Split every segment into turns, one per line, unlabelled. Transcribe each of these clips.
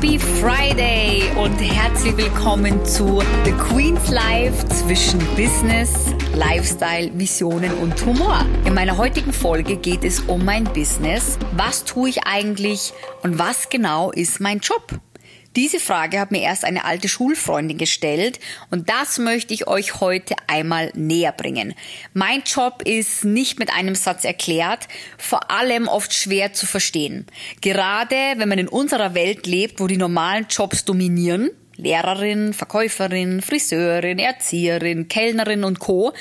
Happy Friday und herzlich willkommen zu The Queen's Life zwischen Business, Lifestyle, Visionen und Humor. In meiner heutigen Folge geht es um mein Business. Was tue ich eigentlich und was genau ist mein Job? Diese Frage hat mir erst eine alte Schulfreundin gestellt und das möchte ich euch heute einmal näher bringen. Mein Job ist nicht mit einem Satz erklärt, vor allem oft schwer zu verstehen. Gerade wenn man in unserer Welt lebt, wo die normalen Jobs dominieren, Lehrerin, Verkäuferin, Friseurin, Erzieherin, Kellnerin und Co.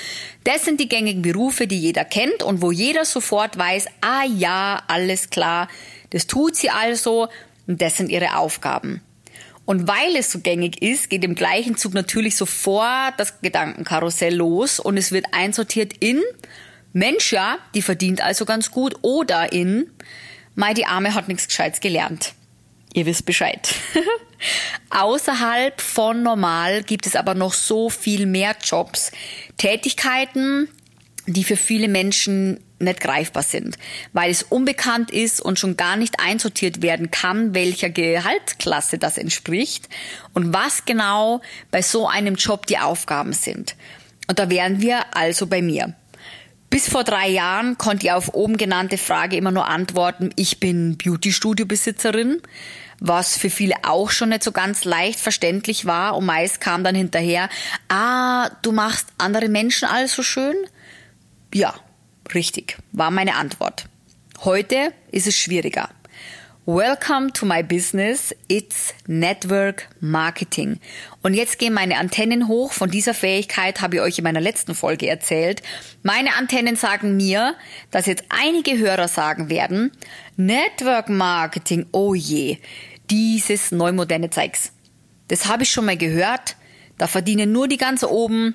Das sind die gängigen Berufe, die jeder kennt und wo jeder sofort weiß, ah ja, alles klar, das tut sie also und das sind ihre Aufgaben. Und weil es so gängig ist, geht im gleichen Zug natürlich sofort das Gedankenkarussell los und es wird einsortiert in Mensch, ja, die verdient also ganz gut oder in Mai, die Arme hat nichts Gescheites gelernt. Ihr wisst Bescheid. Außerhalb von normal gibt es aber noch so viel mehr Jobs, Tätigkeiten, die für viele Menschen nicht greifbar sind, weil es unbekannt ist und schon gar nicht einsortiert werden kann, welcher Gehaltsklasse das entspricht und was genau bei so einem Job die Aufgaben sind. Und da wären wir also bei mir. Bis vor drei Jahren konnte ich auf oben genannte Frage immer nur antworten, ich bin Beauty-Studio-Besitzerin, was für viele auch schon nicht so ganz leicht verständlich war und meist kam dann hinterher, ah, du machst andere Menschen also schön? Ja, Richtig, war meine Antwort. Heute ist es schwieriger. Welcome to my business. It's Network Marketing. Und jetzt gehen meine Antennen hoch. Von dieser Fähigkeit habe ich euch in meiner letzten Folge erzählt. Meine Antennen sagen mir, dass jetzt einige Hörer sagen werden, Network Marketing, oh je, dieses neumoderne Zeugs. Das habe ich schon mal gehört. Da verdienen nur die ganz oben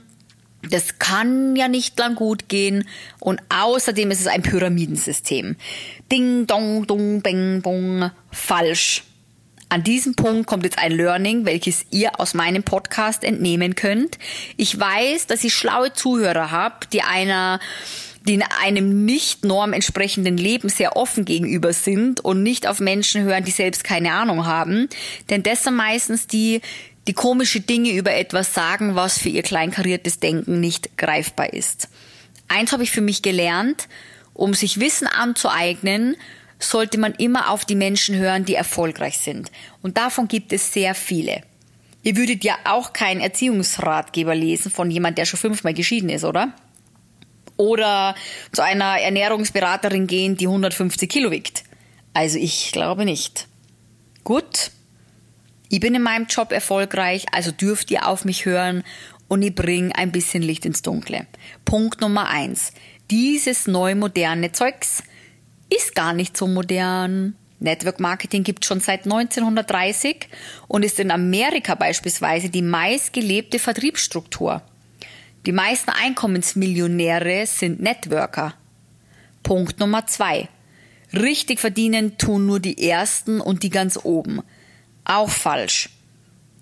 das kann ja nicht lang gut gehen. Und außerdem ist es ein Pyramidensystem. Ding, dong, dong, beng, bong. Falsch. An diesem Punkt kommt jetzt ein Learning, welches ihr aus meinem Podcast entnehmen könnt. Ich weiß, dass ich schlaue Zuhörer habt, die einer die in einem nicht norm entsprechenden Leben sehr offen gegenüber sind und nicht auf Menschen hören, die selbst keine Ahnung haben. Denn das sind meistens die, die komische Dinge über etwas sagen, was für ihr kleinkariertes Denken nicht greifbar ist. Eins habe ich für mich gelernt, um sich Wissen anzueignen, sollte man immer auf die Menschen hören, die erfolgreich sind. Und davon gibt es sehr viele. Ihr würdet ja auch keinen Erziehungsratgeber lesen von jemand, der schon fünfmal geschieden ist, oder? Oder zu einer Ernährungsberaterin gehen, die 150 Kilo wiegt. Also ich glaube nicht. Gut, ich bin in meinem Job erfolgreich, also dürft ihr auf mich hören und ich bringe ein bisschen Licht ins Dunkle. Punkt Nummer eins. Dieses neu moderne Zeugs ist gar nicht so modern. Network Marketing gibt schon seit 1930 und ist in Amerika beispielsweise die meistgelebte Vertriebsstruktur. Die meisten Einkommensmillionäre sind Networker. Punkt Nummer zwei. Richtig verdienen tun nur die Ersten und die ganz oben. Auch falsch.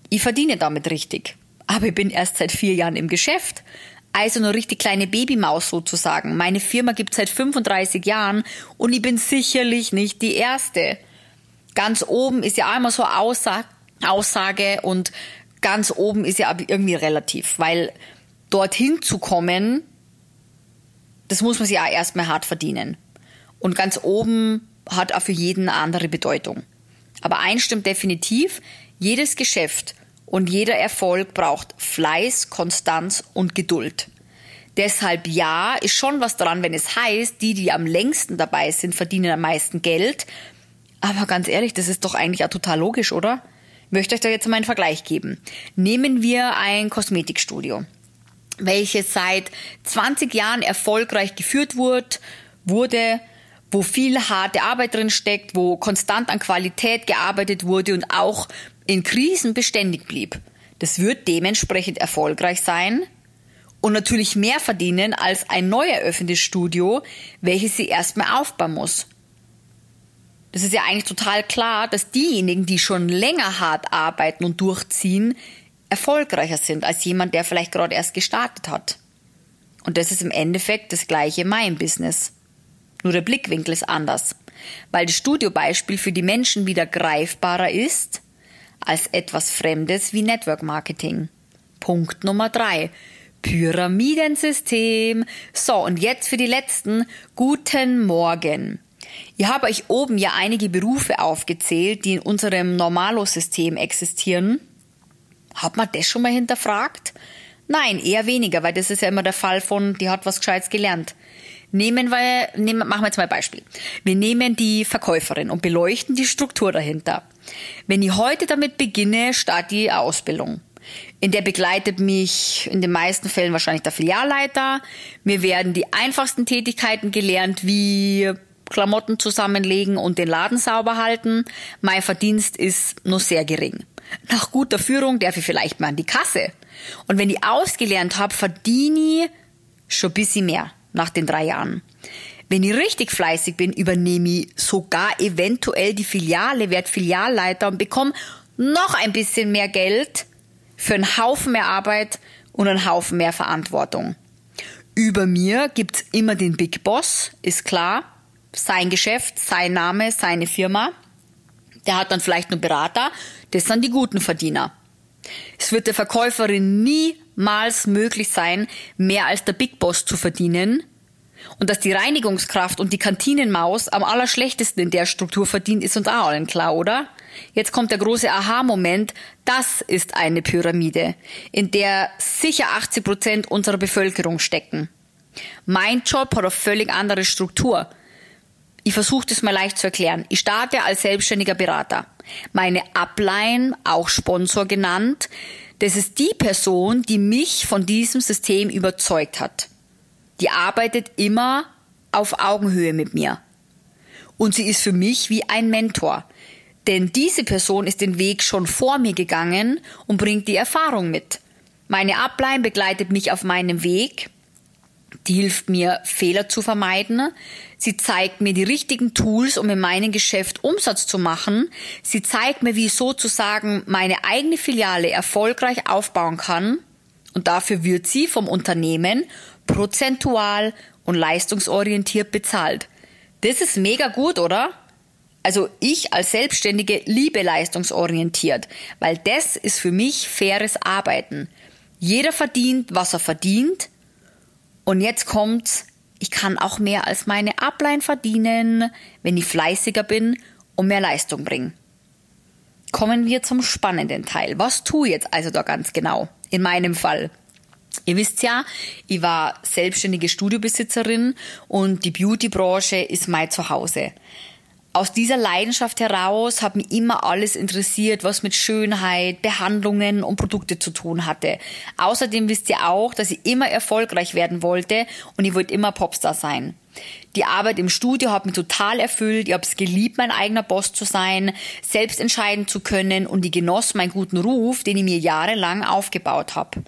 Ich verdiene damit richtig. Aber ich bin erst seit vier Jahren im Geschäft. Also nur richtig kleine Babymaus sozusagen. Meine Firma gibt seit 35 Jahren und ich bin sicherlich nicht die Erste. Ganz oben ist ja immer so Aussage, und ganz oben ist ja irgendwie relativ, weil dorthin zu kommen, das muss man sich auch erstmal hart verdienen. Und ganz oben hat auch für jeden eine andere Bedeutung. Aber eins stimmt definitiv, jedes Geschäft und jeder Erfolg braucht Fleiß, Konstanz und Geduld. Deshalb ja, ist schon was dran, wenn es heißt, die, die am längsten dabei sind, verdienen am meisten Geld. Aber ganz ehrlich, das ist doch eigentlich auch total logisch, oder? Ich möchte euch da jetzt mal einen Vergleich geben. Nehmen wir ein Kosmetikstudio, welches seit 20 Jahren erfolgreich geführt wurde, wurde wo viel harte Arbeit drin steckt, wo konstant an Qualität gearbeitet wurde und auch in Krisen beständig blieb. Das wird dementsprechend erfolgreich sein und natürlich mehr verdienen als ein neu eröffnetes Studio, welches sie erstmal aufbauen muss. Das ist ja eigentlich total klar, dass diejenigen, die schon länger hart arbeiten und durchziehen, erfolgreicher sind als jemand, der vielleicht gerade erst gestartet hat. Und das ist im Endeffekt das gleiche in meinem Business. Nur der Blickwinkel ist anders. Weil das Studiobeispiel für die Menschen wieder greifbarer ist, als etwas Fremdes wie Network Marketing. Punkt Nummer drei. Pyramidensystem. So, und jetzt für die letzten. Guten Morgen. Ihr habt euch oben ja einige Berufe aufgezählt, die in unserem Normalo-System existieren. Hat man das schon mal hinterfragt? Nein, eher weniger, weil das ist ja immer der Fall von, die hat was Gescheites gelernt. Nehmen wir, nehmen, machen wir jetzt mal ein Beispiel. Wir nehmen die Verkäuferin und beleuchten die Struktur dahinter. Wenn ich heute damit beginne, starte die Ausbildung. In der begleitet mich in den meisten Fällen wahrscheinlich der Filialleiter. Mir werden die einfachsten Tätigkeiten gelernt, wie Klamotten zusammenlegen und den Laden sauber halten. Mein Verdienst ist nur sehr gering. Nach guter Führung darf ich vielleicht mal an die Kasse. Und wenn ich ausgelernt habe, verdiene ich schon ein bisschen mehr nach den drei Jahren. Wenn ich richtig fleißig bin, übernehme ich sogar eventuell die Filiale, werde Filialleiter und bekomme noch ein bisschen mehr Geld für einen Haufen mehr Arbeit und einen Haufen mehr Verantwortung. Über mir gibt's immer den Big Boss, ist klar. Sein Geschäft, sein Name, seine Firma. Der hat dann vielleicht einen Berater. Das sind die guten Verdiener. Es wird der Verkäuferin niemals möglich sein, mehr als der Big Boss zu verdienen. Und dass die Reinigungskraft und die Kantinenmaus am allerschlechtesten in der Struktur verdient, ist uns auch allen klar, oder? Jetzt kommt der große Aha-Moment. Das ist eine Pyramide, in der sicher 80 Prozent unserer Bevölkerung stecken. Mein Job hat eine völlig andere Struktur. Ich versuche das mal leicht zu erklären. Ich starte als selbstständiger Berater. Meine Upline, auch Sponsor genannt, das ist die Person, die mich von diesem System überzeugt hat. Die arbeitet immer auf Augenhöhe mit mir. Und sie ist für mich wie ein Mentor. Denn diese Person ist den Weg schon vor mir gegangen und bringt die Erfahrung mit. Meine Upline begleitet mich auf meinem Weg, die hilft mir, Fehler zu vermeiden. Sie zeigt mir die richtigen Tools, um in meinem Geschäft Umsatz zu machen. Sie zeigt mir, wie ich sozusagen meine eigene Filiale erfolgreich aufbauen kann. Und dafür wird sie vom Unternehmen prozentual und leistungsorientiert bezahlt. Das ist mega gut, oder? Also ich als Selbstständige liebe leistungsorientiert, weil das ist für mich faires Arbeiten. Jeder verdient, was er verdient und jetzt kommt's, ich kann auch mehr als meine Upline verdienen, wenn ich fleißiger bin und mehr Leistung bringe. Kommen wir zum spannenden Teil. Was tue ich jetzt also da ganz genau? In meinem Fall. Ihr wisst ja, ich war selbstständige Studiobesitzerin und die Beautybranche ist mein Zuhause aus dieser Leidenschaft heraus hat mich immer alles interessiert, was mit Schönheit, Behandlungen und Produkte zu tun hatte. Außerdem wisst ihr auch, dass ich immer erfolgreich werden wollte und ich wollte immer Popstar sein. Die Arbeit im Studio hat mich total erfüllt. Ich habe es geliebt, mein eigener Boss zu sein, selbst entscheiden zu können und ich genoss meinen guten Ruf, den ich mir jahrelang aufgebaut habe.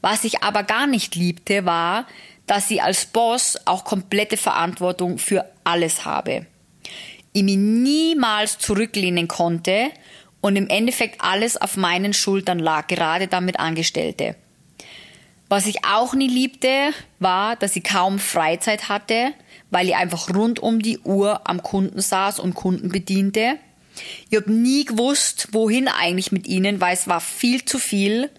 Was ich aber gar nicht liebte, war, dass ich als Boss auch komplette Verantwortung für alles habe ich mich niemals zurücklehnen konnte und im Endeffekt alles auf meinen Schultern lag, gerade damit Angestellte. Was ich auch nie liebte, war, dass ich kaum Freizeit hatte, weil ich einfach rund um die Uhr am Kunden saß und Kunden bediente. Ich habe nie gewusst, wohin eigentlich mit ihnen, weil es war viel zu viel.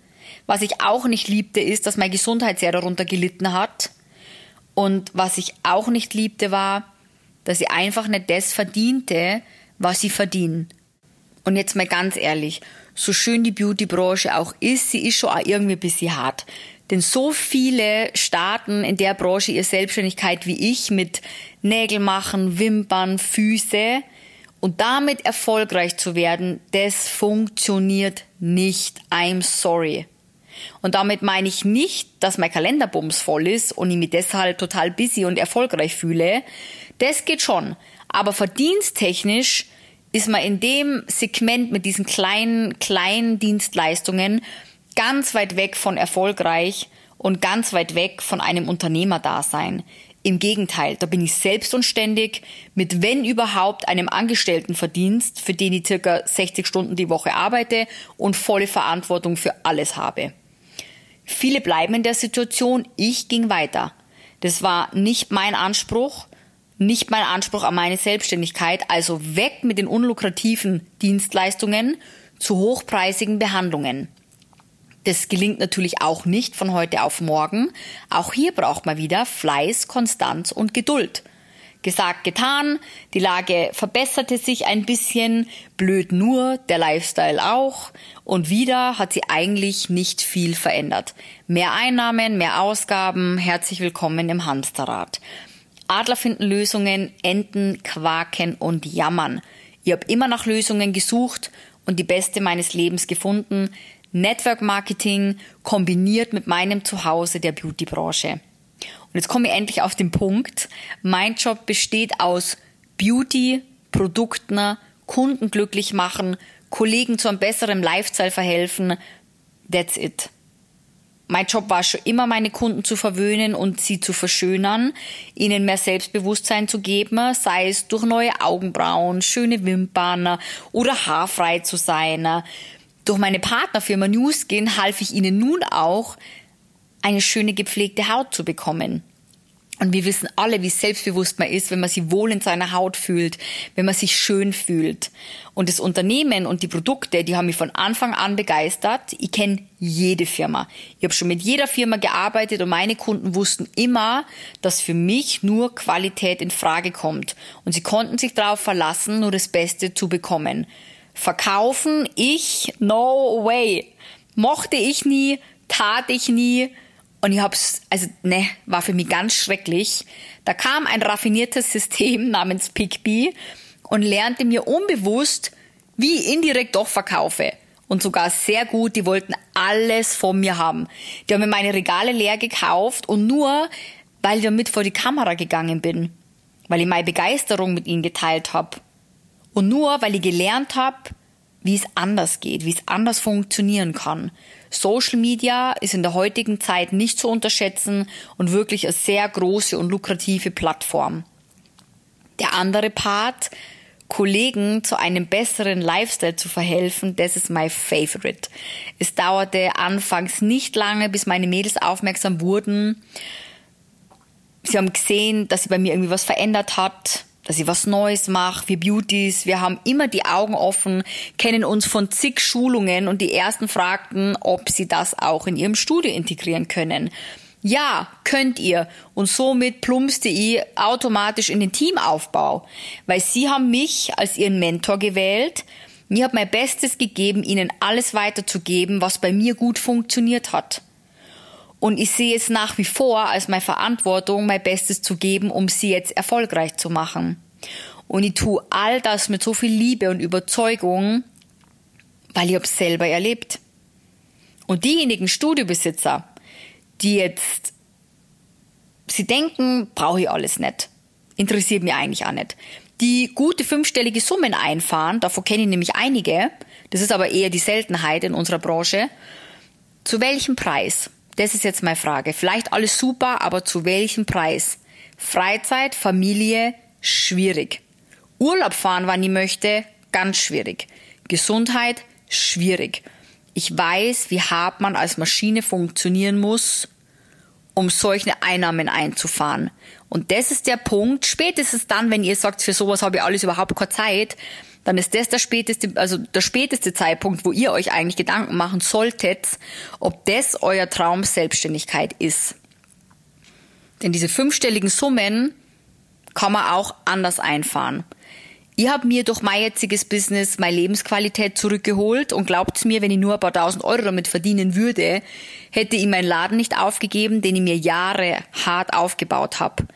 Was ich auch nicht liebte, ist, dass meine Gesundheit sehr darunter gelitten hat. Und was ich auch nicht liebte, war, dass sie einfach nicht das verdiente, was sie verdienen. Und jetzt mal ganz ehrlich, so schön die Beauty-Branche auch ist, sie ist schon auch irgendwie ein bisschen hart. Denn so viele starten in der Branche ihre Selbstständigkeit wie ich mit Nägel machen, Wimpern, Füße. Und damit erfolgreich zu werden, das funktioniert nicht. I'm sorry. Und damit meine ich nicht, dass mein Kalenderbums voll ist und ich mich deshalb total busy und erfolgreich fühle, das geht schon. Aber verdiensttechnisch ist man in dem Segment mit diesen kleinen, kleinen Dienstleistungen ganz weit weg von erfolgreich und ganz weit weg von einem Unternehmerdasein. Im Gegenteil, da bin ich selbst und ständig mit, wenn überhaupt, einem Angestelltenverdienst, für den ich circa 60 Stunden die Woche arbeite und volle Verantwortung für alles habe. Viele bleiben in der Situation, ich ging weiter. Das war nicht mein Anspruch nicht mein Anspruch an meine Selbstständigkeit, also weg mit den unlukrativen Dienstleistungen, zu hochpreisigen Behandlungen. Das gelingt natürlich auch nicht von heute auf morgen. Auch hier braucht man wieder Fleiß, Konstanz und Geduld. Gesagt, getan, die Lage verbesserte sich ein bisschen, blöd nur, der Lifestyle auch, und wieder hat sie eigentlich nicht viel verändert. Mehr Einnahmen, mehr Ausgaben, herzlich willkommen im Hamsterrad. Adler finden Lösungen, Enten quaken und jammern. Ich habe immer nach Lösungen gesucht und die beste meines Lebens gefunden. Network Marketing kombiniert mit meinem Zuhause der Beautybranche. Und jetzt komme ich endlich auf den Punkt. Mein Job besteht aus Beauty, Produkten, Kunden glücklich machen, Kollegen zu einem besseren Lifestyle verhelfen. That's it. Mein Job war schon immer, meine Kunden zu verwöhnen und sie zu verschönern, ihnen mehr Selbstbewusstsein zu geben, sei es durch neue Augenbrauen, schöne Wimpern oder haarfrei zu sein. Durch meine Partnerfirma Newskin half ich ihnen nun auch, eine schöne gepflegte Haut zu bekommen. Und wir wissen alle, wie selbstbewusst man ist, wenn man sich wohl in seiner Haut fühlt, wenn man sich schön fühlt. Und das Unternehmen und die Produkte, die haben mich von Anfang an begeistert. Ich kenne jede Firma. Ich habe schon mit jeder Firma gearbeitet und meine Kunden wussten immer, dass für mich nur Qualität in Frage kommt. Und sie konnten sich darauf verlassen, nur das Beste zu bekommen. Verkaufen, ich, no way. Mochte ich nie, tat ich nie und ich hab's, also ne, war für mich ganz schrecklich. Da kam ein raffiniertes System namens PickBee und lernte mir unbewusst, wie ich indirekt doch verkaufe. Und sogar sehr gut, die wollten alles von mir haben. Die haben mir meine Regale leer gekauft und nur, weil ich damit vor die Kamera gegangen bin. Weil ich meine Begeisterung mit ihnen geteilt habe. Und nur, weil ich gelernt habe, wie es anders geht, wie es anders funktionieren kann. Social Media ist in der heutigen Zeit nicht zu unterschätzen und wirklich eine sehr große und lukrative Plattform. Der andere Part, Kollegen zu einem besseren Lifestyle zu verhelfen, das ist my favorite. Es dauerte anfangs nicht lange, bis meine Mädels aufmerksam wurden. Sie haben gesehen, dass sie bei mir irgendwie was verändert hat dass ich was Neues mache, wir Beauties, wir haben immer die Augen offen, kennen uns von zig Schulungen und die ersten fragten, ob sie das auch in ihrem Studio integrieren können. Ja, könnt ihr. Und somit plumpste ich automatisch in den Teamaufbau, weil sie haben mich als ihren Mentor gewählt. Ich habe mein Bestes gegeben, ihnen alles weiterzugeben, was bei mir gut funktioniert hat. Und ich sehe es nach wie vor als meine Verantwortung, mein Bestes zu geben, um sie jetzt erfolgreich zu machen. Und ich tue all das mit so viel Liebe und Überzeugung, weil ich es selber erlebt. Und diejenigen Studiobesitzer, die jetzt, sie denken, brauche ich alles nicht. Interessiert mich eigentlich auch nicht. Die gute fünfstellige Summen einfahren, davon kenne ich nämlich einige, das ist aber eher die Seltenheit in unserer Branche. Zu welchem Preis? Das ist jetzt meine Frage. Vielleicht alles super, aber zu welchem Preis? Freizeit, Familie, schwierig. Urlaub fahren, wann ich möchte, ganz schwierig. Gesundheit, schwierig. Ich weiß, wie hart man als Maschine funktionieren muss, um solche Einnahmen einzufahren. Und das ist der Punkt, spätestens dann, wenn ihr sagt, für sowas habe ich alles überhaupt keine Zeit, dann ist das der späteste, also der späteste Zeitpunkt, wo ihr euch eigentlich Gedanken machen solltet, ob das euer Traum Selbstständigkeit ist. Denn diese fünfstelligen Summen kann man auch anders einfahren. Ich habe mir durch mein jetziges Business meine Lebensqualität zurückgeholt und glaubt mir, wenn ich nur ein paar tausend Euro damit verdienen würde, hätte ich meinen Laden nicht aufgegeben, den ich mir Jahre hart aufgebaut habe.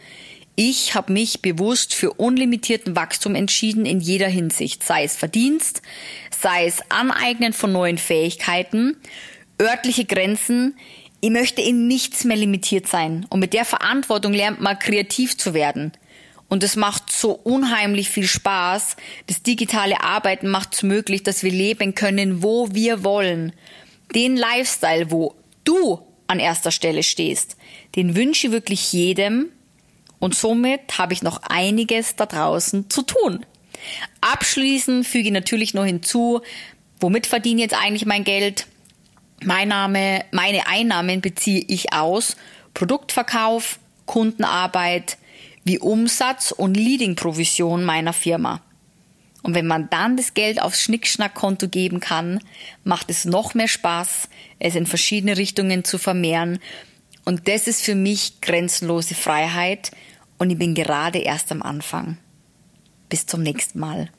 Ich habe mich bewusst für unlimitierten Wachstum entschieden in jeder Hinsicht, sei es Verdienst, sei es Aneignen von neuen Fähigkeiten, örtliche Grenzen. Ich möchte in nichts mehr limitiert sein und mit der Verantwortung lernt man kreativ zu werden. Und es macht so unheimlich viel Spaß. Das digitale Arbeiten macht es möglich, dass wir leben können, wo wir wollen. Den Lifestyle, wo du an erster Stelle stehst, den wünsche ich wirklich jedem, und somit habe ich noch einiges da draußen zu tun. Abschließend füge ich natürlich noch hinzu, womit verdiene ich jetzt eigentlich mein Geld? Mein Name, meine Einnahmen beziehe ich aus Produktverkauf, Kundenarbeit, wie Umsatz und Leading-Provision meiner Firma. Und wenn man dann das Geld aufs Schnickschnackkonto geben kann, macht es noch mehr Spaß, es in verschiedene Richtungen zu vermehren. Und das ist für mich grenzenlose Freiheit, und ich bin gerade erst am Anfang. Bis zum nächsten Mal.